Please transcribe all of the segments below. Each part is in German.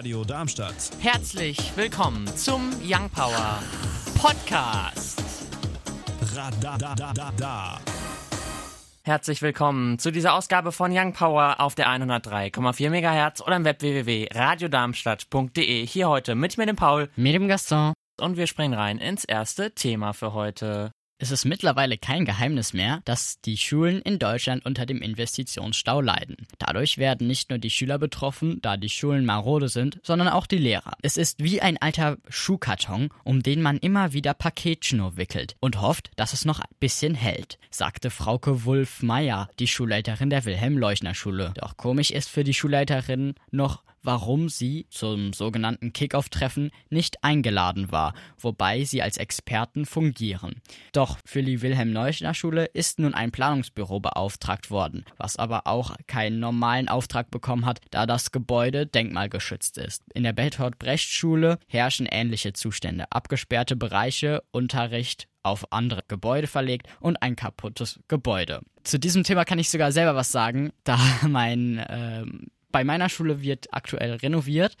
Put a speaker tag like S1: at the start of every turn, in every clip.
S1: Radio Darmstadt.
S2: Herzlich willkommen zum Young Power Podcast.
S1: Radadadada.
S2: Herzlich willkommen zu dieser Ausgabe von Young Power auf der 103,4 MHz oder im Web www.radiodarmstadt.de. Hier heute mit mir, dem Paul.
S3: Mit dem Gaston.
S2: Und wir springen rein ins erste Thema für heute.
S3: Es ist mittlerweile kein Geheimnis mehr, dass die Schulen in Deutschland unter dem Investitionsstau leiden. Dadurch werden nicht nur die Schüler betroffen, da die Schulen marode sind, sondern auch die Lehrer. Es ist wie ein alter Schuhkarton, um den man immer wieder Paketschnur wickelt und hofft, dass es noch ein bisschen hält, sagte Frauke Wulff-Meyer, die Schulleiterin der Wilhelm-Leuchner-Schule. Doch komisch ist für die Schulleiterin noch, warum sie zum sogenannten Kick-Off-Treffen nicht eingeladen war, wobei sie als Experten fungieren. Doch für die Wilhelm-Leuchner-Schule ist nun ein Planungsbüro beauftragt worden, was aber auch keinen normalen Auftrag bekommen hat, da das Gebäude denkmalgeschützt ist. In der Bertolt-Brecht-Schule herrschen ähnliche Zustände, abgesperrte Bereiche, Unterricht, auf andere Gebäude verlegt und ein kaputtes Gebäude. Zu diesem Thema kann ich sogar selber was sagen, da mein ähm, bei meiner Schule wird aktuell renoviert,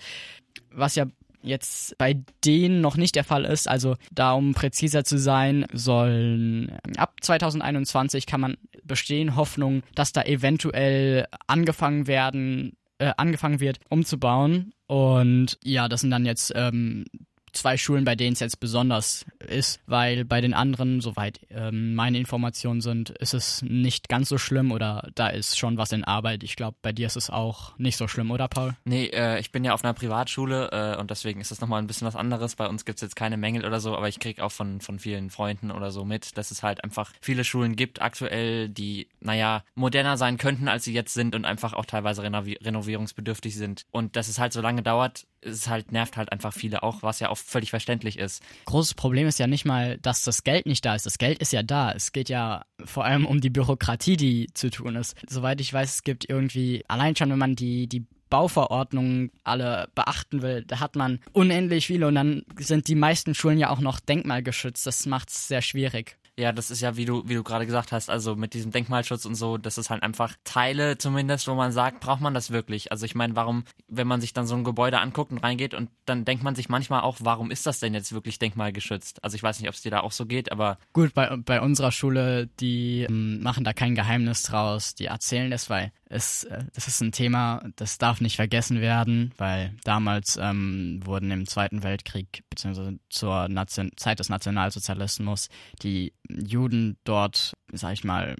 S3: was ja jetzt bei denen noch nicht der Fall ist. Also da um präziser zu sein, sollen ab 2021 kann man bestehen Hoffnung, dass da eventuell angefangen werden, äh, angefangen wird, umzubauen. Und ja, das sind dann jetzt ähm, zwei Schulen, bei denen es jetzt besonders ist, weil bei den anderen, soweit ähm, meine Informationen sind, ist es nicht ganz so schlimm oder da ist schon was in Arbeit. Ich glaube, bei dir ist es auch nicht so schlimm, oder Paul?
S2: Nee, äh, ich bin ja auf einer Privatschule äh, und deswegen ist das nochmal ein bisschen was anderes. Bei uns gibt es jetzt keine Mängel oder so, aber ich kriege auch von, von vielen Freunden oder so mit, dass es halt einfach viele Schulen gibt aktuell, die, naja, moderner sein könnten, als sie jetzt sind und einfach auch teilweise renovi renovierungsbedürftig sind. Und dass es halt so lange dauert, es halt nervt halt einfach viele auch, was ja auch völlig verständlich ist.
S3: Großes Problem ist ja nicht mal, dass das Geld nicht da ist. Das Geld ist ja da. Es geht ja vor allem um die Bürokratie, die zu tun ist. Soweit ich weiß, es gibt irgendwie, allein schon, wenn man die, die Bauverordnungen alle beachten will, da hat man unendlich viele und dann sind die meisten Schulen ja auch noch denkmalgeschützt. Das macht es sehr schwierig.
S2: Ja, das ist ja, wie du, wie du gerade gesagt hast, also mit diesem Denkmalschutz und so, das ist halt einfach Teile zumindest, wo man sagt, braucht man das wirklich? Also ich meine, warum, wenn man sich dann so ein Gebäude anguckt und reingeht und dann denkt man sich manchmal auch, warum ist das denn jetzt wirklich denkmalgeschützt? Also ich weiß nicht, ob es dir da auch so geht, aber.
S3: Gut, bei, bei unserer Schule, die ähm, machen da kein Geheimnis draus, die erzählen das, weil es, äh, das ist ein Thema, das darf nicht vergessen werden, weil damals ähm, wurden im Zweiten Weltkrieg beziehungsweise zur Nation Zeit des Nationalsozialismus die Juden dort, sag ich mal,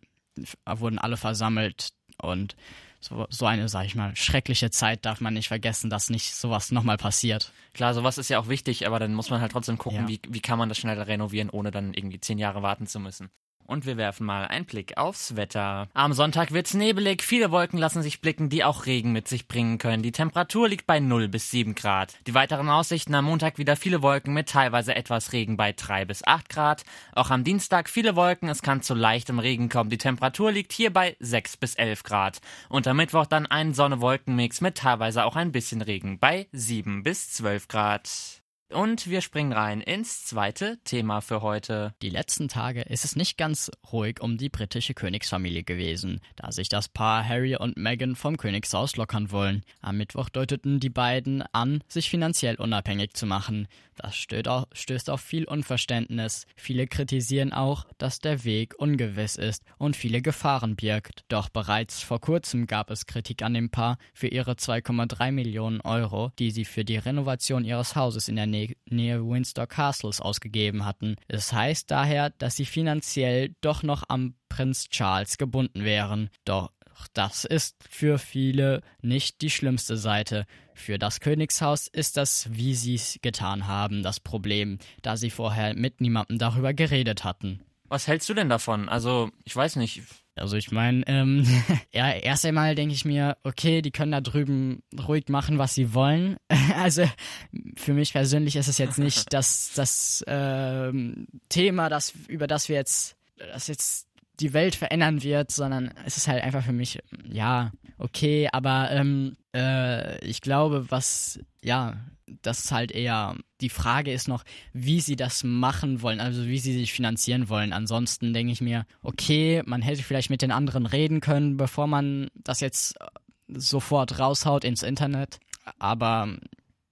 S3: wurden alle versammelt und so, so eine, sag ich mal, schreckliche Zeit darf man nicht vergessen, dass nicht sowas nochmal passiert.
S2: Klar, sowas ist ja auch wichtig, aber dann muss man halt trotzdem gucken,
S3: Ja.
S2: wie, wie kann man das schneller renovieren, ohne dann irgendwie zehn Jahre warten zu müssen. Und wir werfen mal einen Blick aufs Wetter. Am Sonntag wird's nebelig, viele Wolken lassen sich blicken, die auch Regen mit sich bringen können. Die Temperatur liegt bei 0 bis 7 Grad. Die weiteren Aussichten am Montag wieder viele Wolken mit teilweise etwas Regen bei 3 bis 8 Grad. Auch am Dienstag viele Wolken, es kann zu leichtem Regen kommen. Die Temperatur liegt hier bei 6 bis 11 Grad. Und am Mittwoch dann ein Sonne-Wolken-Mix mit teilweise auch ein bisschen Regen bei 7 bis 12 Grad. Und wir springen rein ins zweite Thema für heute.
S3: Die letzten Tage ist es nicht ganz ruhig um die britische Königsfamilie gewesen, da sich das Paar Harry und Meghan vom Königshaus lockern wollen. Am Mittwoch deuteten die beiden an, sich finanziell unabhängig zu machen. Das stößt auf, viel Unverständnis. Viele kritisieren auch, dass der Weg ungewiss ist und viele Gefahren birgt. Doch bereits vor kurzem gab es Kritik an dem Paar für ihre 2,3 Millionen Euro, die sie für die Renovation ihres Hauses in der Nä Nähe Windsor Castles ausgegeben hatten. Es heißt daher, dass sie finanziell doch noch am Prinz Charles gebunden wären. Doch das ist für viele nicht die schlimmste Seite. Für das Königshaus ist das, wie sie es getan haben, das Problem, da sie vorher mit niemandem darüber geredet hatten.
S2: Was hältst du denn davon? Also, ich weiß nicht.
S3: Also ich meine, ähm, ja, erst einmal denke ich mir, okay, die können da drüben ruhig machen, was sie wollen. Also für mich persönlich ist es jetzt nicht das, das ähm, Thema, das, über das wir jetzt, das jetzt die Welt verändern wird, sondern es ist halt einfach für mich, ja, okay, aber ähm, äh, ich glaube, was, ja, das ist halt eher, die Frage ist noch, wie sie das machen wollen, also wie sie sich finanzieren wollen. Ansonsten denke ich mir, okay, man hätte vielleicht mit den anderen reden können, bevor man das jetzt sofort raushaut ins Internet. Aber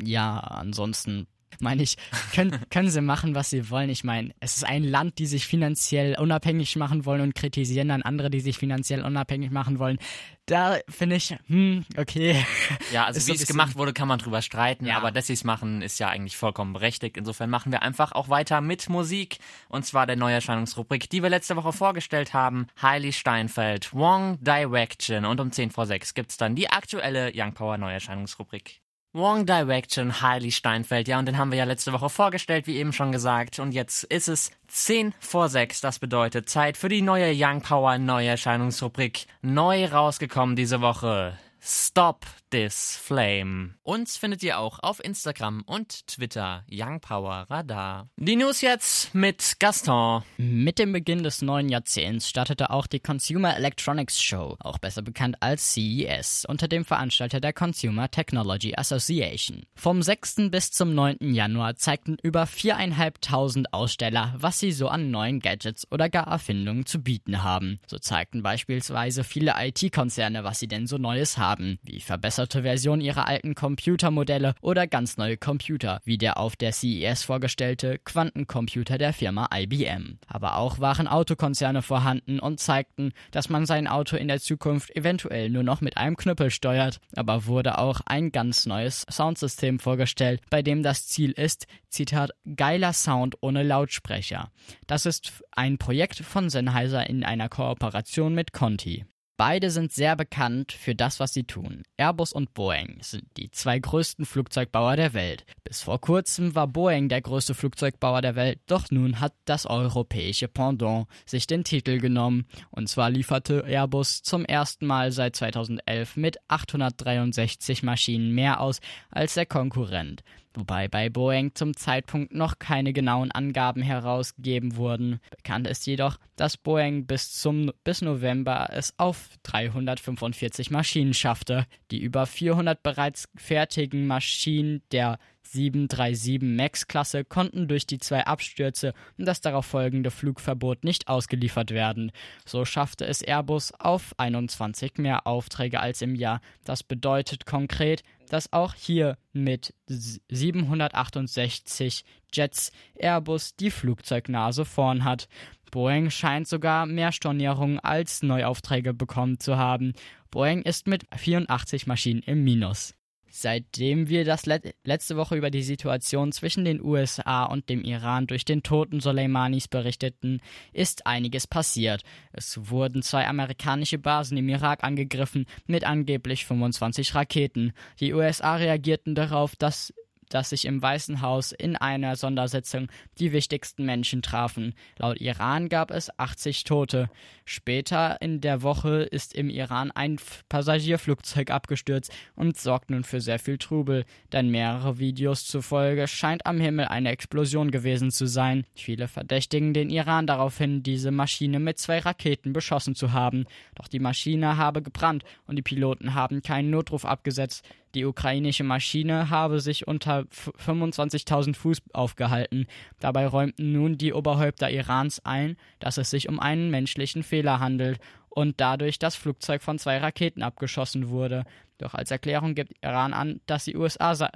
S3: Ja, ansonsten meine ich, können, können sie machen, was sie wollen. Ich meine, es ist ein Land, die sich finanziell unabhängig machen wollen und kritisieren dann andere, die sich finanziell unabhängig machen wollen. Da finde ich, hm, okay.
S2: Ja, also wie es gemacht wurde, kann man drüber streiten, ja. aber dass sie es machen, ist ja eigentlich vollkommen berechtigt. Insofern machen wir einfach auch weiter mit Musik und zwar der Neuerscheinungsrubrik, die wir letzte Woche vorgestellt haben. Heili Steinfeld, Wrong Direction und um 10 vor 6 gibt's dann die aktuelle Young Power Neuerscheinungsrubrik. Wrong Direction, Heili Steinfeld. Ja, und den haben wir ja letzte Woche vorgestellt, wie eben schon gesagt. Und jetzt ist es 10 vor 6. Das bedeutet Zeit für die neue Young Power Neuerscheinungsrubrik. Neu rausgekommen diese Woche. Stop This Flame. Uns findet ihr auch auf Instagram und Twitter Young Power Radar. Die News jetzt mit Gaston.
S3: Mit dem Beginn des neuen Jahrzehnts startete auch die Consumer Electronics Show, auch besser bekannt als CES, unter dem Veranstalter der Consumer Technology Association. Vom 6. bis zum 9. Januar zeigten über 4.500 Aussteller, was sie so an neuen Gadgets oder gar Erfindungen zu bieten haben. So zeigten beispielsweise viele IT-Konzerne, was sie denn so Neues haben, wie verbesserte verbesserte Version ihrer alten Computermodelle oder ganz neue Computer, wie der auf der CES vorgestellte Quantencomputer der Firma IBM. Aber auch waren Autokonzerne vorhanden und zeigten, dass man sein Auto in der Zukunft eventuell nur noch mit einem Knüppel steuert. Aber wurde auch ein ganz neues Soundsystem vorgestellt, bei dem das Ziel ist, Zitat, geiler Sound ohne Lautsprecher. Das ist ein Projekt von Sennheiser in einer Kooperation mit Conti. Beide sind sehr bekannt für das, was sie tun. Airbus und Boeing sind die zwei größten Flugzeugbauer der Welt. Bis vor kurzem war Boeing der größte Flugzeugbauer der Welt, doch nun hat das europäische Pendant sich den Titel genommen. Und zwar lieferte Airbus zum ersten Mal seit 2011 mit 863 Maschinen mehr aus als der Konkurrent wobei bei Boeing zum Zeitpunkt noch keine genauen Angaben herausgegeben wurden. Bekannt ist jedoch, dass Boeing bis zum bis November es auf 345 Maschinen schaffte. Die über 400 bereits fertigen Maschinen der 737 MAX-Klasse konnten durch die zwei Abstürze und das darauf folgende Flugverbot nicht ausgeliefert werden. So schaffte es Airbus auf 21 mehr Aufträge als im Jahr. Das bedeutet konkret, dass auch hier mit 768 Jets Airbus die Flugzeugnase vorn hat. Boeing scheint sogar mehr Stornierungen als Neuaufträge bekommen zu haben. Boeing ist mit 84 Maschinen im Minus. Seitdem wir das Let letzte Woche über die Situation zwischen den USA und dem Iran durch den toten Soleimanis berichteten, ist einiges passiert. Es wurden zwei amerikanische Basen im Irak angegriffen mit angeblich 25 Raketen. Die USA reagierten darauf, dass dass sich im Weißen Haus in einer Sondersitzung die wichtigsten Menschen trafen. Laut Iran gab es 80 Tote. Später in der Woche ist im Iran ein Passagierflugzeug abgestürzt und sorgt nun für sehr viel Trubel, denn mehrere Videos zufolge scheint am Himmel eine Explosion gewesen zu sein. Viele verdächtigen den Iran daraufhin, diese Maschine mit zwei Raketen beschossen zu haben. Doch die Maschine habe gebrannt und die Piloten haben keinen Notruf abgesetzt. Die ukrainische Maschine habe sich unter 25.000 Fuß aufgehalten. Dabei räumten nun die Oberhäupter Irans ein, dass es sich um einen menschlichen Fehler handelt und dadurch das Flugzeug von zwei Raketen abgeschossen wurde. Doch als Erklärung gibt Iran an, dass die USA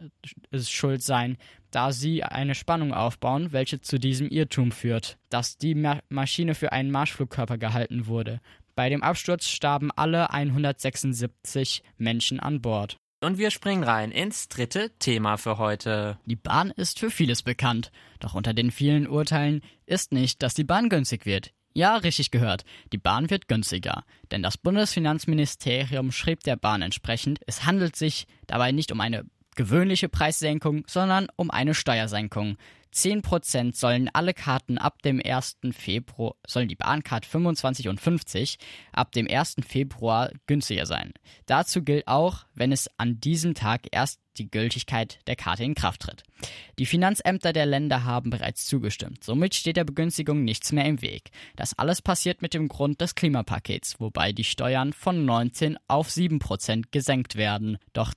S3: es schuld seien, da sie eine Spannung aufbauen, welche zu diesem Irrtum führt, dass die Ma Maschine für einen Marschflugkörper gehalten wurde. Bei dem Absturz starben alle 176 Menschen an Bord.
S2: Und wir springen rein ins dritte Thema für heute.
S3: Die Bahn ist für vieles bekannt, doch unter den vielen Urteilen ist nicht, dass die Bahn günstig wird. Ja, richtig gehört. Die Bahn wird günstiger. Denn das Bundesfinanzministerium schrieb der Bahn entsprechend, es handelt sich dabei nicht um eine gewöhnliche Preissenkung, sondern um eine Steuersenkung. 10% sollen alle Karten ab dem 1. Februar, sollen die Bahncard 25 und 50 ab dem 1. Februar günstiger sein. Dazu gilt auch, wenn es an diesem Tag erst die Gültigkeit der Karte in Kraft tritt. Die Finanzämter der Länder haben bereits zugestimmt. Somit steht der Begünstigung nichts mehr im Weg. Das alles passiert mit dem Grund des Klimapakets, wobei die Steuern von 19 auf 7 Prozent gesenkt werden. Doch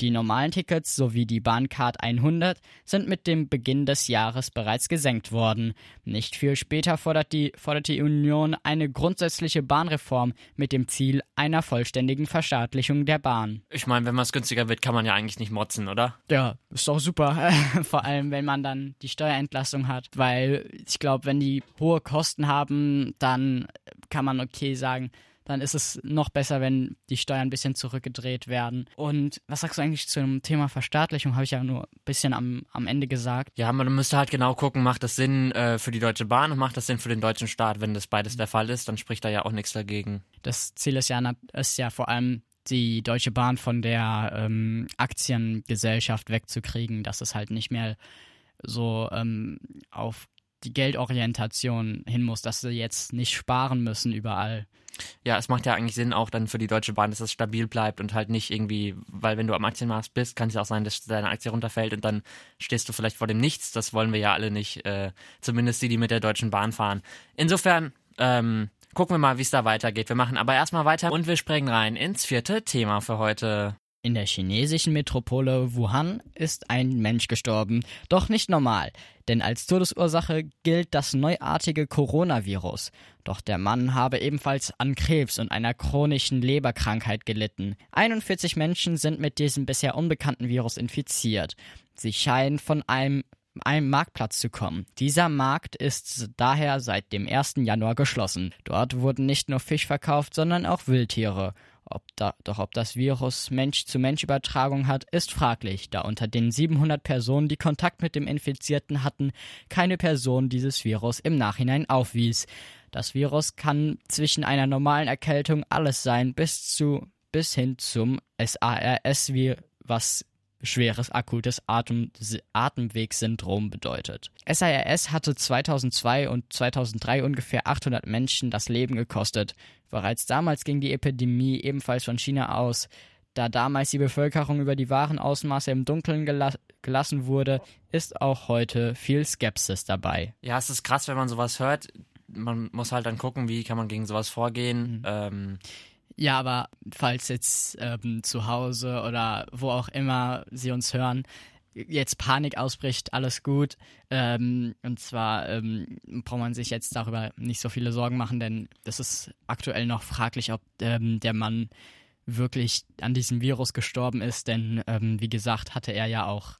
S3: die normalen Tickets sowie die Bahncard 100 sind mit dem Beginn des Jahres bereits gesenkt worden. Nicht viel später fordert die, fordert die Union eine grundsätzliche Bahnreform mit dem Ziel einer vollständigen Verstaatlichung der Bahn.
S2: Ich meine, wenn was günstiger wird, kann man ja eigentlich nicht motzen, oder?
S3: Ja, ist doch super. Vor allem, wenn man dann die Steuerentlastung hat, weil ich glaube, wenn die hohe Kosten haben, dann kann man okay sagen, dann ist es noch besser, wenn die Steuern ein bisschen zurückgedreht werden. Und was sagst du eigentlich zum Thema Verstaatlichung? Habe ich ja nur ein bisschen am, am Ende gesagt.
S2: Ja, man müsste halt genau gucken, macht das Sinn äh, für die Deutsche Bahn und macht das Sinn für den deutschen Staat? Wenn das beides der Fall ist, dann spricht da ja auch nichts dagegen.
S3: Das Ziel ist ja, ist ja vor allem die Deutsche Bahn von der ähm, Aktiengesellschaft wegzukriegen, dass es halt nicht mehr so ähm, auf die Geldorientation hin muss, dass sie jetzt nicht sparen müssen überall.
S2: Ja, es macht ja eigentlich Sinn auch dann für die Deutsche Bahn, dass es stabil bleibt und halt nicht irgendwie, weil wenn du am Aktienmarkt bist, kann es ja auch sein, dass deine Aktie runterfällt und dann stehst du vielleicht vor dem Nichts. Das wollen wir ja alle nicht, äh, zumindest die, die mit der Deutschen Bahn fahren. Insofern, ähm, gucken wir mal, wie es da weitergeht. Wir machen aber erstmal weiter und wir springen rein ins vierte Thema für heute.
S3: In der chinesischen Metropole Wuhan ist ein Mensch gestorben, doch nicht normal, denn als Todesursache gilt das neuartige Coronavirus. Doch der Mann habe ebenfalls an Krebs und einer chronischen Leberkrankheit gelitten. 41 Menschen sind mit diesem bisher unbekannten Virus infiziert. Sie scheinen von einem einem Marktplatz zu kommen. Dieser Markt ist daher seit dem 1. Januar geschlossen. Dort wurden nicht nur Fisch verkauft, sondern auch Wildtiere. Ob da, doch ob das Virus Mensch-zu-Mensch-Übertragung hat, ist fraglich, da unter den 700 Personen, die Kontakt mit dem Infizierten hatten, keine Person dieses Virus im Nachhinein aufwies. Das Virus kann zwischen einer normalen Erkältung alles sein, bis zu bis hin zum SARS, was schweres akutes Atem Atemwegssyndrom bedeutet. SARS hatte 2002 und 2003 ungefähr 800 Menschen das Leben gekostet. Bereits damals ging die Epidemie ebenfalls von China aus. Da damals die Bevölkerung über die wahren Ausmaße im Dunkeln gela gelassen wurde, ist auch heute viel Skepsis dabei.
S2: Ja, es ist krass, wenn man sowas hört. Man muss halt dann gucken, wie kann man gegen sowas vorgehen. Mhm. Ähm,
S3: ja, aber falls jetzt ähm, zu Hause oder wo auch immer Sie uns hören, jetzt Panik ausbricht, alles gut. Ähm, und zwar ähm, braucht man sich jetzt darüber nicht so viele Sorgen machen, denn es ist aktuell noch fraglich, ob ähm, der Mann wirklich an diesem Virus gestorben ist, denn ähm, wie gesagt hatte er ja auch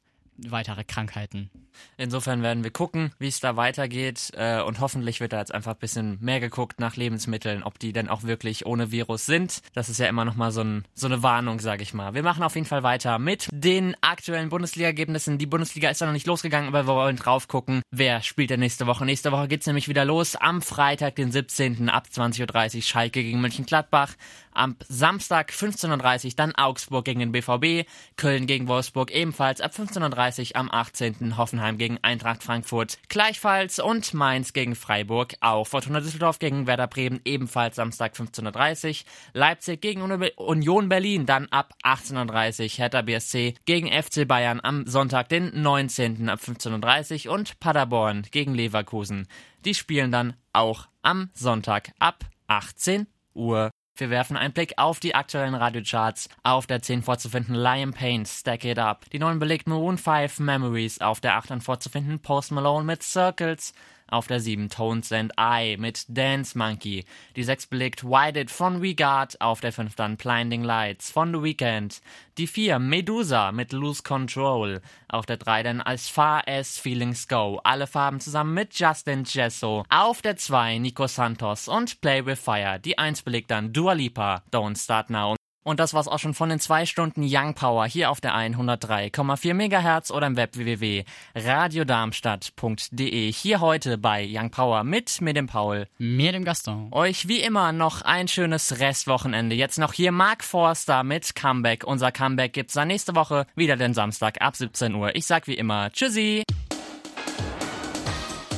S3: weitere Krankheiten.
S2: Insofern werden wir gucken, wie es da weitergeht äh, und hoffentlich wird da jetzt einfach ein bisschen mehr geguckt nach Lebensmitteln, ob die denn auch wirklich ohne Virus sind. Das ist ja immer noch mal so, ein, so eine Warnung, sage ich mal. Wir machen auf jeden Fall weiter mit den aktuellen Bundesliga-Ergebnissen. Die Bundesliga ist ja noch nicht losgegangen, aber wir wollen drauf gucken, wer spielt denn nächste Woche. Nächste Woche geht's nämlich wieder los am Freitag, den 17. ab 20.30 Uhr Schalke gegen Mönchengladbach. Am Samstag 15.30 Uhr dann Augsburg gegen den BVB, Köln gegen Wolfsburg ebenfalls ab 15.30 Uhr am 18. Hoffenheim gegen Eintracht Frankfurt gleichfalls und Mainz gegen Freiburg auch. Fortuna Düsseldorf gegen Werder Bremen ebenfalls Samstag 15.30 Uhr. Leipzig gegen Union Berlin dann ab 18.30 Uhr. Hertha BSC gegen FC Bayern am Sonntag den 19. ab 15.30 Uhr und Paderborn gegen Leverkusen. Die spielen dann auch am Sonntag ab 18 Uhr. Wir werfen einen Blick auf die aktuellen Radiocharts. Auf der 10 vorzufinden Lion Paint, Stack It Up. Die 9 belegt Maroon 5 Memories. Auf der 8 dann vorzufinden Post Malone mit Circles. Auf der 7 Tones and I mit Dance Monkey. Die 6 belegt Why Did von Got. Auf der 5 dann Blinding Lights von The Weeknd. Die 4 Medusa mit Lose Control. Auf der 3 dann As Far As Feelings Go. Alle Farben zusammen mit Justin Jesso. Auf der 2 Nico Santos und Play With Fire. Die 1 belegt dann Dua Lipa. Don't Start Now. Und das war's auch schon von den zwei Stunden Young Power hier auf der 103,4 MHz oder im Web www.radiodarmstadt.de. Hier heute bei Young Power mit mir dem Paul.
S3: Mir dem Gaston.
S2: Euch wie immer noch ein schönes Restwochenende. Jetzt noch hier Mark Forster mit Comeback. Unser Comeback gibt's dann nächste Woche wieder den Samstag ab 17 Uhr. Ich sag wie immer Tschüssi.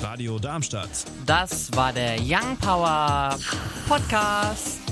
S1: Radio Darmstadt.
S2: Das war der Young Power Podcast.